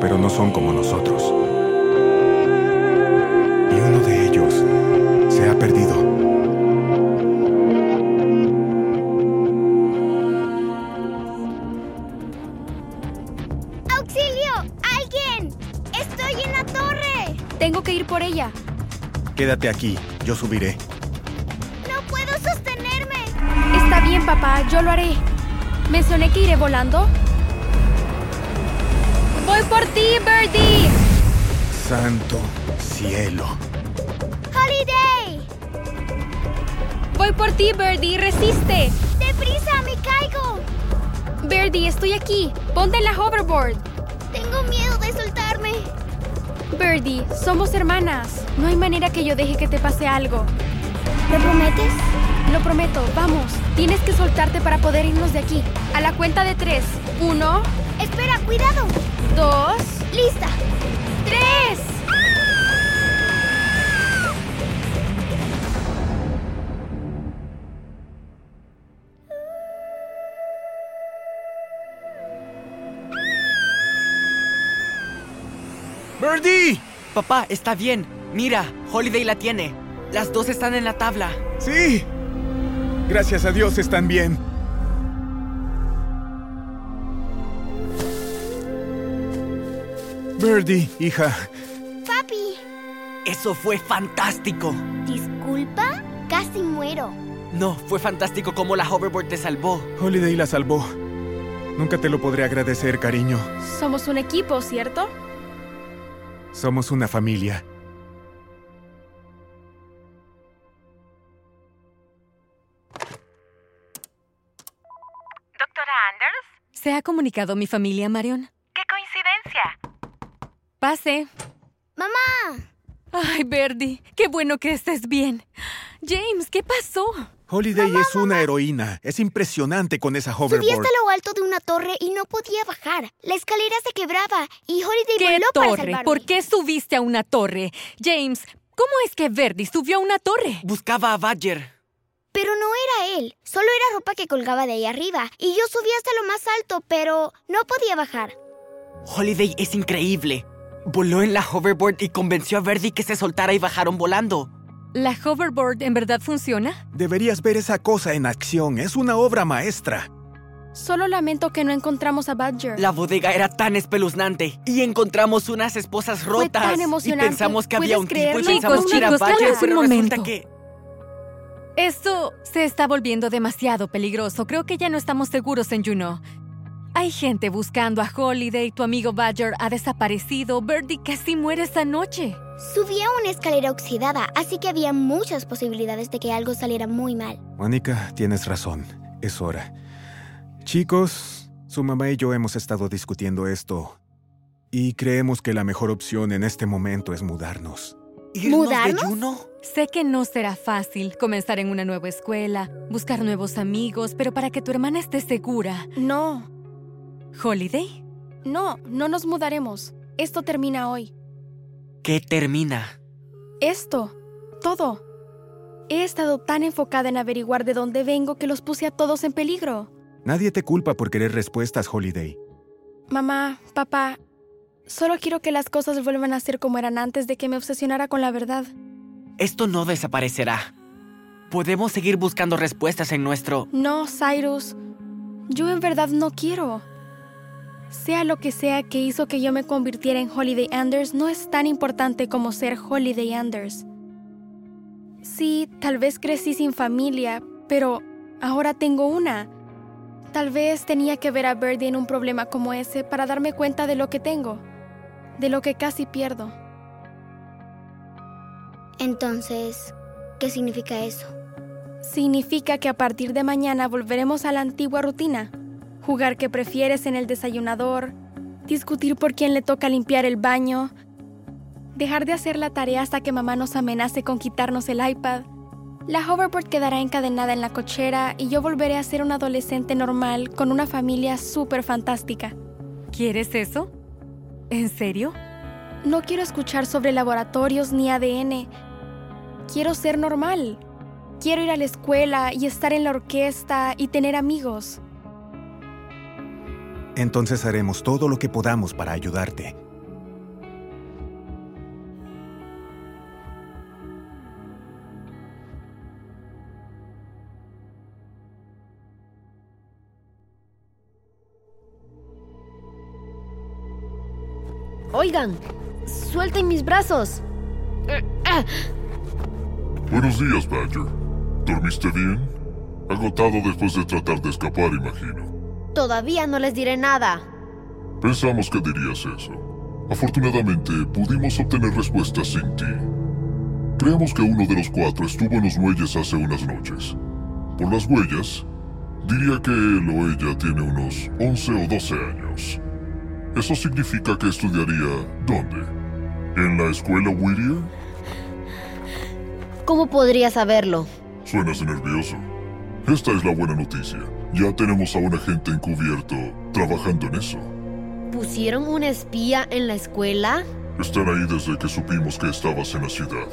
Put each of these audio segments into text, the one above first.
pero no son como nosotros. Y uno de ellos se ha perdido. ¡Auxilio! ¡Alguien! ¡Estoy en la torre! Tengo que ir por ella. Quédate aquí, yo subiré. ¡No puedo sostenerme! Está bien, papá, yo lo haré. ¿Mencioné que iré volando? ¡Voy por ti, Birdie! Santo cielo. ¡Holiday! Voy por ti, Birdie, resiste. ¡Deprisa, me caigo! Birdie, estoy aquí. Ponte en la hoverboard. Tengo miedo de soltarme. Birdie, somos hermanas. No hay manera que yo deje que te pase algo. ¿Lo prometes? Lo prometo, vamos. Tienes que soltarte para poder irnos de aquí. A la cuenta de tres. Uno, Espera, cuidado. dos, ¡Lista! tres. ¡Birdie! Papá, está bien. Mira, Holiday la tiene. Las dos están en la tabla. ¡Sí! Gracias a Dios están bien. Birdie, hija. Papi, Eso fue fantástico. disculpa. Casi muero. No, fue fantástico como la hoverboard te salvó. Holiday la salvó. Nunca te lo podré agradecer, cariño. Somos un equipo, ¿cierto? Somos una familia. Doctora Anders, ¿Se ha comunicado mi familia, Marion? qué coincidencia. Pase. ¡Mamá! Ay, Verdi, qué bueno que estés bien. James, ¿qué pasó? Holiday es una heroína. Es impresionante con esa Subí hoverboard. hasta lo alto de una torre y no podía bajar. La escalera se quebraba y Holiday ¿Qué voló para torre? salvarme. ¿Por qué subiste a una torre? James, ¿cómo es que Verdi subió a una torre? Buscaba a Badger. Pero no era él. Solo era ropa que colgaba de ahí arriba. Y yo subí hasta lo más alto, pero no podía bajar. Holiday es increíble. Voló en la hoverboard y convenció a Verdi que se soltara y bajaron volando. ¿La hoverboard en verdad funciona? Deberías ver esa cosa en acción. Es una obra maestra. Solo lamento que no encontramos a Badger. La bodega era tan espeluznante y encontramos unas esposas Fue rotas. tan Y emocionante. pensamos que había ¿Puedes un tipo y pensamos Chicos, que era chicos, Badger, pero un resulta momento. que Esto se está volviendo demasiado peligroso. Creo que ya no estamos seguros en Juno. Hay gente buscando a Holiday, tu amigo Badger ha desaparecido, Birdie casi muere esa noche. Subí a una escalera oxidada, así que había muchas posibilidades de que algo saliera muy mal. Mónica, tienes razón. Es hora. Chicos, su mamá y yo hemos estado discutiendo esto. Y creemos que la mejor opción en este momento es mudarnos. ¿Irnos ¿Mudarnos? de Juno? Sé que no será fácil comenzar en una nueva escuela, buscar nuevos amigos, pero para que tu hermana esté segura, No, Holiday, no, no nos mudaremos. Esto termina hoy. ¿Qué termina? Esto, todo. He estado tan enfocada en averiguar de dónde vengo que los puse a todos en peligro. Nadie te culpa por querer respuestas, Holiday. Mamá, papá, solo quiero que las cosas vuelvan a ser como eran antes de que me obsesionara con la verdad. Esto no desaparecerá. Podemos seguir buscando respuestas en nuestro... No, Cyrus, yo en verdad no quiero. Sea lo que sea que hizo que yo me convirtiera en Holiday Anders, no es tan importante como ser Holiday Anders. Sí, tal vez crecí sin familia, pero ahora tengo una. Tal vez tenía que ver a Birdie en un problema como ese para darme cuenta de lo que tengo, de lo que casi pierdo. Entonces, ¿qué significa eso? Significa que a partir de mañana volveremos a la antigua rutina. Jugar que prefieres en el desayunador, discutir por quién le toca limpiar el baño, dejar de hacer la tarea hasta que mamá nos amenace con quitarnos el iPad. La hoverboard quedará encadenada en la cochera y yo volveré a ser un adolescente normal con una familia súper fantástica. ¿Quieres eso? ¿En serio? No quiero escuchar sobre laboratorios ni ADN. Quiero ser normal. Quiero ir a la escuela y estar en la orquesta y tener amigos. Entonces haremos todo lo que podamos para ayudarte. Oigan, suelten mis brazos. Buenos días, Badger. ¿Dormiste bien? Agotado después de tratar de escapar, imagino. Todavía no les diré nada. Pensamos que dirías eso. Afortunadamente, pudimos obtener respuestas sin ti. Creemos que uno de los cuatro estuvo en los muelles hace unas noches. Por las huellas, diría que él o ella tiene unos 11 o 12 años. Eso significa que estudiaría ¿dónde? ¿En la escuela Whittier? ¿Cómo podría saberlo? Suenas nervioso. Esta es la buena noticia. Ya tenemos a un agente encubierto trabajando en eso. ¿Pusieron un espía en la escuela? Están ahí desde que supimos que estabas en la ciudad.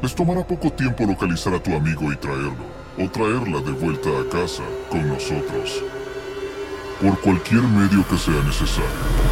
Les tomará poco tiempo localizar a tu amigo y traerlo, o traerla de vuelta a casa con nosotros. Por cualquier medio que sea necesario.